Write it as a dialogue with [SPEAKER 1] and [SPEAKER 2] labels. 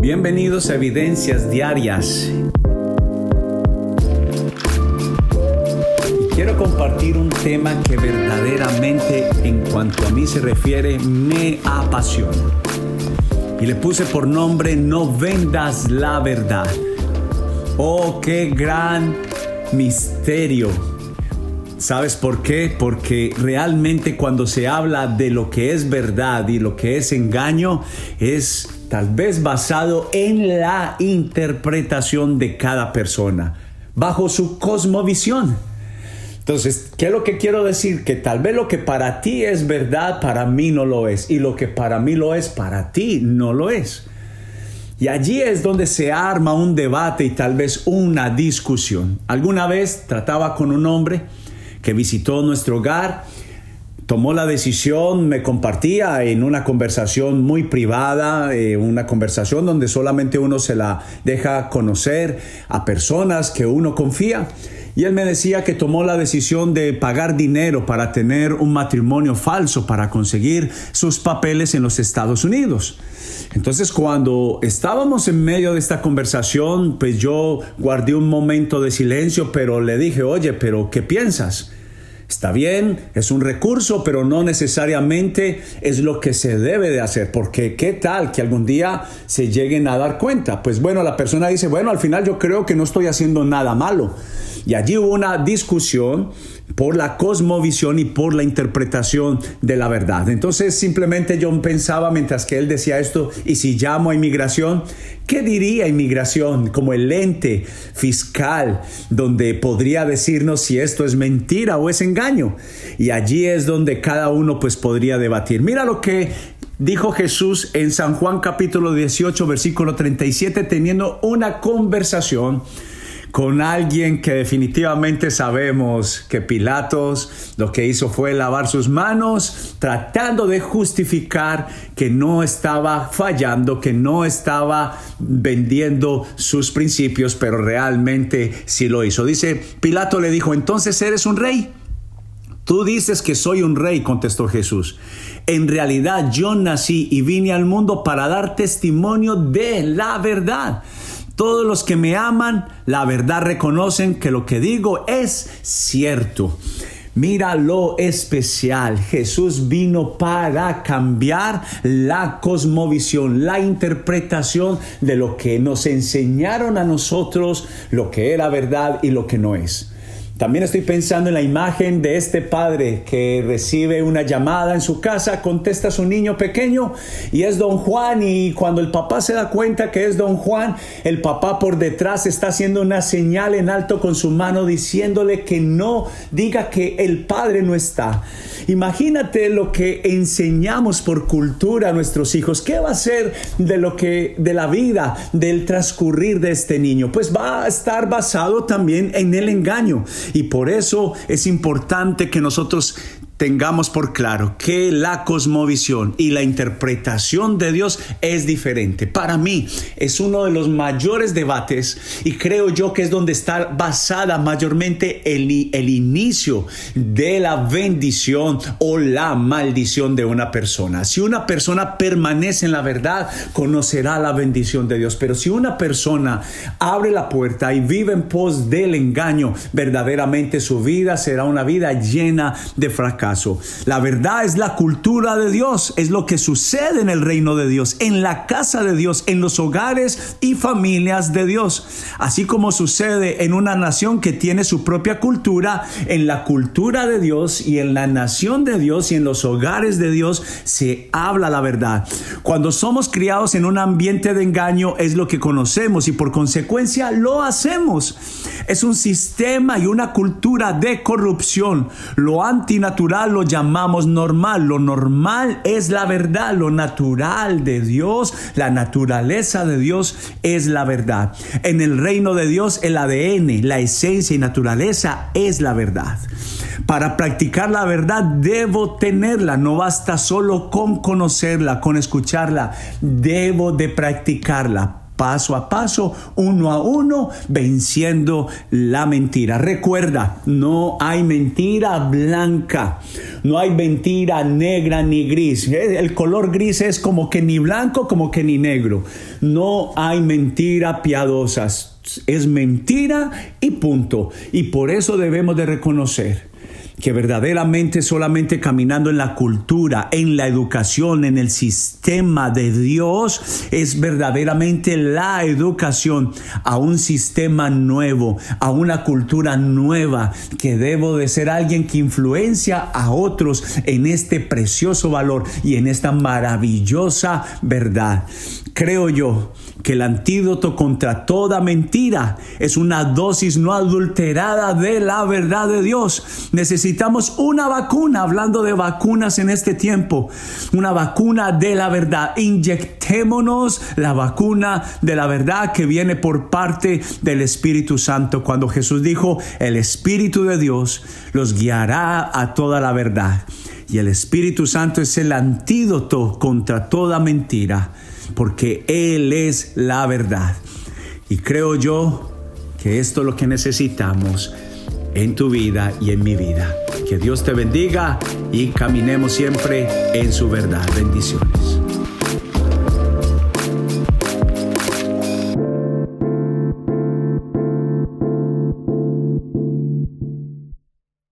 [SPEAKER 1] Bienvenidos a Evidencias Diarias. Y quiero compartir un tema que verdaderamente, en cuanto a mí se refiere, me apasiona. Y le puse por nombre No vendas la verdad. Oh, qué gran misterio. ¿Sabes por qué? Porque realmente cuando se habla de lo que es verdad y lo que es engaño, es tal vez basado en la interpretación de cada persona, bajo su cosmovisión. Entonces, ¿qué es lo que quiero decir? Que tal vez lo que para ti es verdad, para mí no lo es. Y lo que para mí lo es, para ti no lo es. Y allí es donde se arma un debate y tal vez una discusión. Alguna vez trataba con un hombre que visitó nuestro hogar tomó la decisión, me compartía en una conversación muy privada, eh, una conversación donde solamente uno se la deja conocer a personas que uno confía. Y él me decía que tomó la decisión de pagar dinero para tener un matrimonio falso, para conseguir sus papeles en los Estados Unidos. Entonces cuando estábamos en medio de esta conversación, pues yo guardé un momento de silencio, pero le dije, oye, pero ¿qué piensas? Está bien, es un recurso, pero no necesariamente es lo que se debe de hacer, porque qué tal que algún día se lleguen a dar cuenta. Pues bueno, la persona dice, bueno, al final yo creo que no estoy haciendo nada malo. Y allí hubo una discusión por la cosmovisión y por la interpretación de la verdad. Entonces simplemente yo pensaba mientras que él decía esto, y si llamo a inmigración, ¿qué diría inmigración como el ente fiscal donde podría decirnos si esto es mentira o es engaño? Y allí es donde cada uno pues podría debatir. Mira lo que dijo Jesús en San Juan capítulo 18 versículo 37 teniendo una conversación con alguien que definitivamente sabemos que Pilatos lo que hizo fue lavar sus manos tratando de justificar que no estaba fallando, que no estaba vendiendo sus principios, pero realmente sí lo hizo. Dice, Pilato le dijo, entonces eres un rey. Tú dices que soy un rey, contestó Jesús. En realidad yo nací y vine al mundo para dar testimonio de la verdad. Todos los que me aman, la verdad reconocen que lo que digo es cierto. Mira lo especial. Jesús vino para cambiar la cosmovisión, la interpretación de lo que nos enseñaron a nosotros, lo que era verdad y lo que no es. También estoy pensando en la imagen de este padre que recibe una llamada en su casa, contesta a su niño pequeño y es don Juan y cuando el papá se da cuenta que es don Juan, el papá por detrás está haciendo una señal en alto con su mano diciéndole que no diga que el padre no está. Imagínate lo que enseñamos por cultura a nuestros hijos. ¿Qué va a ser de lo que de la vida, del transcurrir de este niño? Pues va a estar basado también en el engaño. Y por eso es importante que nosotros tengamos por claro que la cosmovisión y la interpretación de Dios es diferente. Para mí es uno de los mayores debates y creo yo que es donde está basada mayormente el, el inicio de la bendición o la maldición de una persona. Si una persona permanece en la verdad, conocerá la bendición de Dios. Pero si una persona abre la puerta y vive en pos del engaño, verdaderamente su vida será una vida llena de fracaso. La verdad es la cultura de Dios, es lo que sucede en el reino de Dios, en la casa de Dios, en los hogares y familias de Dios. Así como sucede en una nación que tiene su propia cultura, en la cultura de Dios y en la nación de Dios y en los hogares de Dios se habla la verdad. Cuando somos criados en un ambiente de engaño es lo que conocemos y por consecuencia lo hacemos. Es un sistema y una cultura de corrupción. Lo antinatural lo llamamos normal. Lo normal es la verdad, lo natural de Dios, la naturaleza de Dios es la verdad. En el reino de Dios el ADN, la esencia y naturaleza es la verdad. Para practicar la verdad debo tenerla, no basta solo con conocerla, con escucharla, debo de practicarla paso a paso, uno a uno, venciendo la mentira. Recuerda, no hay mentira blanca, no hay mentira negra ni gris. El color gris es como que ni blanco, como que ni negro. No hay mentira piadosas. Es mentira y punto. Y por eso debemos de reconocer que verdaderamente solamente caminando en la cultura, en la educación, en el sistema de Dios, es verdaderamente la educación a un sistema nuevo, a una cultura nueva, que debo de ser alguien que influencia a otros en este precioso valor y en esta maravillosa verdad. Creo yo que el antídoto contra toda mentira es una dosis no adulterada de la verdad de Dios. Necesitamos una vacuna, hablando de vacunas en este tiempo, una vacuna de la verdad. Inyectémonos la vacuna de la verdad que viene por parte del Espíritu Santo. Cuando Jesús dijo, el Espíritu de Dios los guiará a toda la verdad. Y el Espíritu Santo es el antídoto contra toda mentira porque Él es la verdad. Y creo yo que esto es lo que necesitamos en tu vida y en mi vida. Que Dios te bendiga y caminemos siempre en su verdad. Bendiciones.